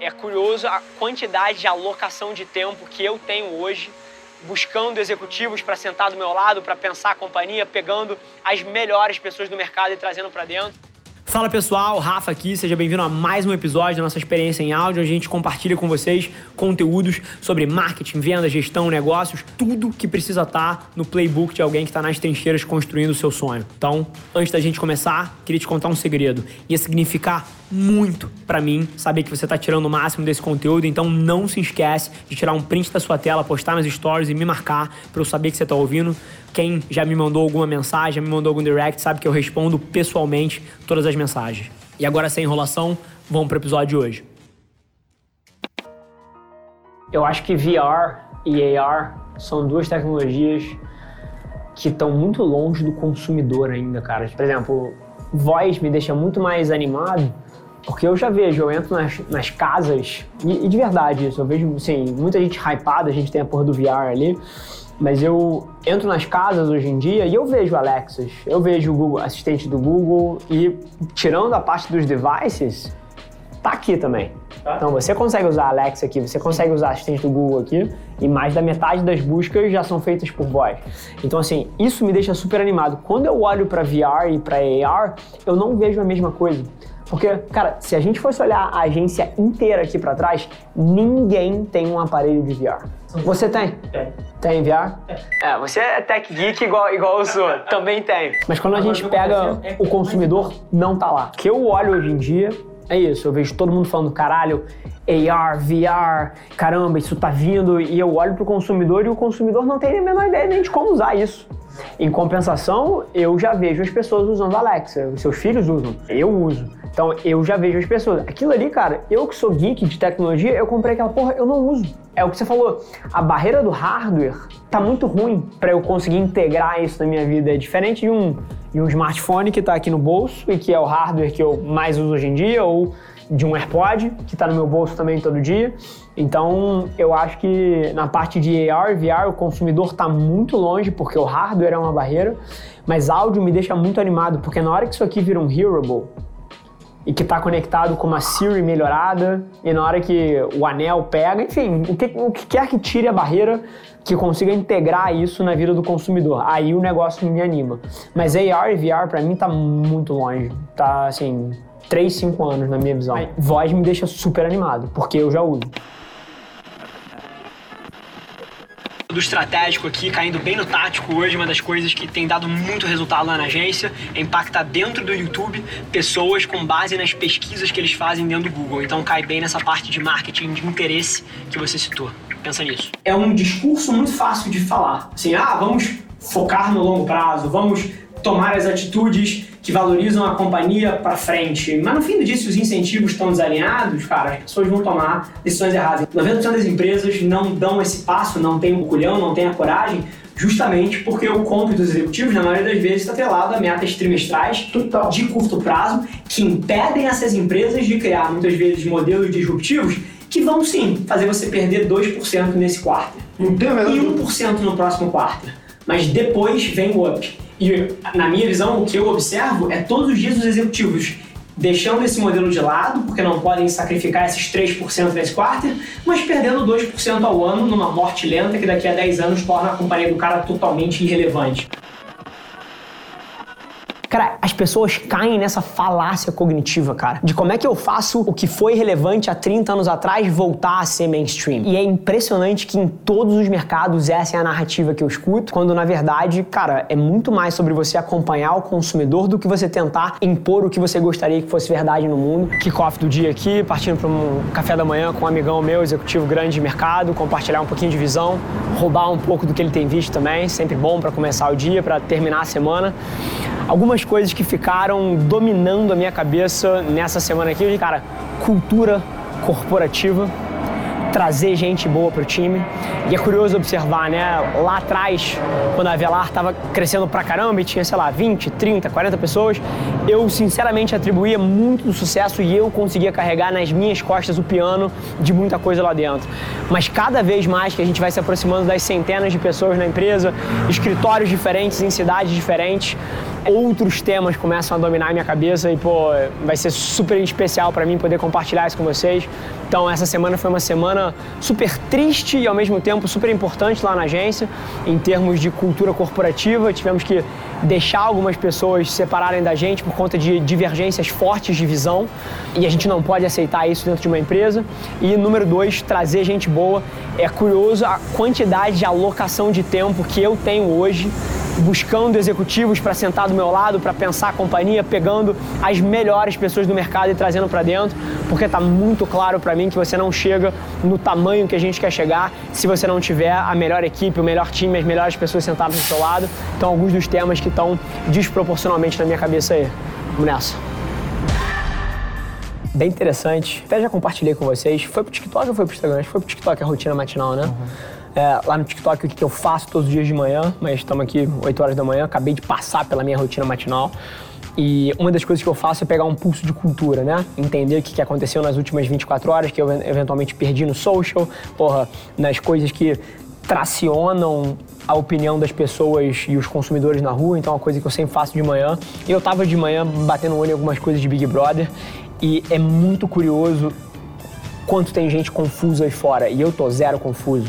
é curioso a quantidade de alocação de tempo que eu tenho hoje buscando executivos para sentar do meu lado, para pensar a companhia, pegando as melhores pessoas do mercado e trazendo para dentro. Fala pessoal, Rafa aqui, seja bem-vindo a mais um episódio da nossa experiência em áudio, onde a gente compartilha com vocês conteúdos sobre marketing, venda, gestão, negócios, tudo que precisa estar no playbook de alguém que está nas trincheiras construindo o seu sonho. Então, antes da gente começar, queria te contar um segredo. Ia significar muito para mim saber que você está tirando o máximo desse conteúdo, então não se esquece de tirar um print da sua tela, postar nas stories e me marcar para eu saber que você está ouvindo. Quem já me mandou alguma mensagem, já me mandou algum direct, sabe que eu respondo pessoalmente todas as mensagens. E agora, sem enrolação, vamos para o episódio de hoje. Eu acho que VR e AR são duas tecnologias que estão muito longe do consumidor ainda, cara. Por exemplo, voz me deixa muito mais animado porque eu já vejo, eu entro nas, nas casas, e, e, de verdade isso, eu vejo, assim, muita gente hypada, a gente tem a porra do VR ali, mas eu entro nas casas hoje em dia e eu vejo Alexas, eu vejo o Google, assistente do Google, e tirando a parte dos devices, tá aqui também. Tá. Então você consegue usar Alexa aqui, você consegue usar assistente do Google aqui, e mais da metade das buscas já são feitas por voz. Então assim, isso me deixa super animado. Quando eu olho para VR e para AR, eu não vejo a mesma coisa. Porque, cara, se a gente fosse olhar a agência inteira aqui para trás, ninguém tem um aparelho de VR. Você tem? Tem. Tem VR? É, você é tech geek igual, igual eu sou. Também tem. Mas quando a gente pega o consumidor, não tá lá. O que eu olho hoje em dia é isso. Eu vejo todo mundo falando, caralho, AR, VR, caramba, isso tá vindo. E eu olho pro consumidor e o consumidor não tem a menor ideia nem de como usar isso. Em compensação, eu já vejo as pessoas usando Alexa. Os seus filhos usam. Eu uso. Então eu já vejo as pessoas. Aquilo ali, cara, eu que sou geek de tecnologia, eu comprei aquela porra, eu não uso. É o que você falou. A barreira do hardware tá muito ruim para eu conseguir integrar isso na minha vida. É diferente de um, de um smartphone que tá aqui no bolso e que é o hardware que eu mais uso hoje em dia, ou de um AirPod que está no meu bolso também todo dia. Então, eu acho que na parte de AR, VR, o consumidor está muito longe porque o hardware é uma barreira, mas áudio me deixa muito animado porque na hora que isso aqui vira um hearable, e que está conectado com uma Siri melhorada, e na hora que o anel pega, enfim, o que, o que quer que tire a barreira que consiga integrar isso na vida do consumidor. Aí o negócio me anima. Mas AR e VR para mim tá muito longe. Tá assim, 3, 5 anos na minha visão. Voz me deixa super animado, porque eu já uso. Do estratégico aqui, caindo bem no tático hoje, uma das coisas que tem dado muito resultado lá na agência é impactar dentro do YouTube pessoas com base nas pesquisas que eles fazem dentro do Google. Então cai bem nessa parte de marketing de interesse que você citou. Pensa nisso. É um discurso muito fácil de falar. Assim, ah, vamos focar no longo prazo, vamos tomar as atitudes que valorizam a companhia para frente. Mas no fim do dia, se os incentivos estão desalinhados, cara, as pessoas vão tomar decisões erradas. 90% das empresas não dão esse passo, não tem o culhão, não tem a coragem, justamente porque o compro dos executivos, na maioria das vezes, está atrelado a metas trimestrais Total. de curto prazo que impedem essas empresas de criar, muitas vezes, modelos disruptivos que vão sim fazer você perder 2% nesse quarto e 1% no próximo quarto. Mas depois vem o up. E, na minha visão, o que eu observo é todos os dias os executivos deixando esse modelo de lado, porque não podem sacrificar esses 3% nesse quarter, mas perdendo 2% ao ano numa morte lenta que daqui a 10 anos torna a companhia do cara totalmente irrelevante. Cara, as pessoas caem nessa falácia cognitiva, cara, de como é que eu faço o que foi relevante há 30 anos atrás voltar a ser mainstream. E é impressionante que em todos os mercados essa é a narrativa que eu escuto, quando na verdade, cara, é muito mais sobre você acompanhar o consumidor do que você tentar impor o que você gostaria que fosse verdade no mundo. Kickoff do dia aqui, partindo para um café da manhã com um amigão meu, executivo grande de mercado, compartilhar um pouquinho de visão, roubar um pouco do que ele tem visto também, sempre bom para começar o dia, para terminar a semana algumas coisas que ficaram dominando a minha cabeça nessa semana aqui. Cara, cultura corporativa trazer gente boa para o time. E é curioso observar, né? Lá atrás, quando a Avelar estava crescendo pra caramba e tinha, sei lá, 20, 30, 40 pessoas, eu sinceramente atribuía muito do sucesso e eu conseguia carregar nas minhas costas o piano de muita coisa lá dentro. Mas cada vez mais que a gente vai se aproximando das centenas de pessoas na empresa, escritórios diferentes em cidades diferentes, outros temas começam a dominar a minha cabeça e, pô, vai ser super especial para mim poder compartilhar isso com vocês. Então, essa semana foi uma semana super triste e ao mesmo tempo super importante lá na agência, em termos de cultura corporativa. Tivemos que deixar algumas pessoas se separarem da gente por conta de divergências fortes de visão e a gente não pode aceitar isso dentro de uma empresa. E número dois, trazer gente boa. É curioso a quantidade de alocação de tempo que eu tenho hoje buscando executivos para sentar do meu lado, para pensar a companhia, pegando as melhores pessoas do mercado e trazendo para dentro, porque está muito claro para mim que você não chega no tamanho que a gente quer chegar se você não tiver a melhor equipe, o melhor time, as melhores pessoas sentadas do seu lado. Então, alguns dos temas que estão desproporcionalmente na minha cabeça aí. Vamos nessa. Bem interessante. Até já compartilhei com vocês. Foi pro TikTok ou foi pro Instagram? Acho que foi pro TikTok a rotina matinal, né? Uhum é, lá no TikTok o que eu faço todos os dias de manhã, mas estamos aqui 8 horas da manhã, acabei de passar pela minha rotina matinal. E uma das coisas que eu faço é pegar um pulso de cultura, né? Entender o que aconteceu nas últimas 24 horas, que eu eventualmente perdi no social, porra, nas coisas que tracionam a opinião das pessoas e os consumidores na rua, então é uma coisa que eu sempre faço de manhã. Eu tava de manhã batendo o olho em algumas coisas de Big Brother e é muito curioso quanto tem gente confusa aí fora e eu tô zero confuso.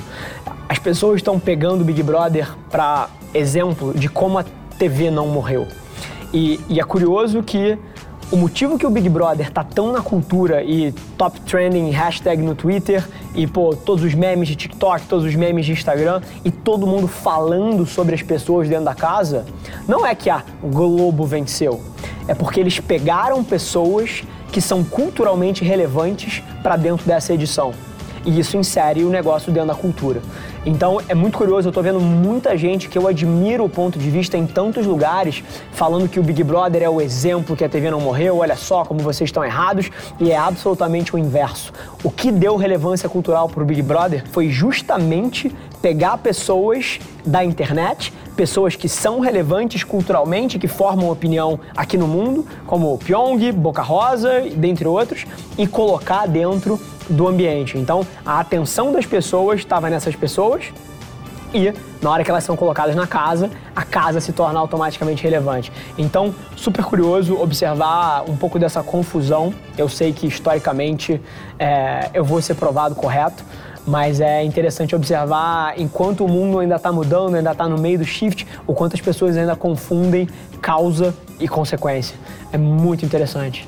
As pessoas estão pegando o Big Brother para exemplo de como a TV não morreu. E, e, é curioso que o motivo que o Big Brother tá tão na cultura e top trending hashtag no Twitter e pô, todos os memes de TikTok, todos os memes de Instagram e todo mundo falando sobre as pessoas dentro da casa, não é que a Globo venceu. É porque eles pegaram pessoas que são culturalmente relevantes para dentro dessa edição. E isso insere o negócio dentro da cultura. Então é muito curioso, eu tô vendo muita gente que eu admiro o ponto de vista em tantos lugares, falando que o Big Brother é o exemplo que a TV não morreu, olha só como vocês estão errados, e é absolutamente o inverso. O que deu relevância cultural pro Big Brother foi justamente pegar pessoas da internet, pessoas que são relevantes culturalmente, que formam opinião aqui no mundo, como Pyong, Boca Rosa, dentre outros, e colocar dentro do ambiente. Então, a atenção das pessoas estava nessas pessoas e na hora que elas são colocadas na casa, a casa se torna automaticamente relevante. Então, super curioso observar um pouco dessa confusão. Eu sei que historicamente é, eu vou ser provado correto, mas é interessante observar enquanto o mundo ainda está mudando, ainda está no meio do shift, o quanto as pessoas ainda confundem causa e consequência. É muito interessante.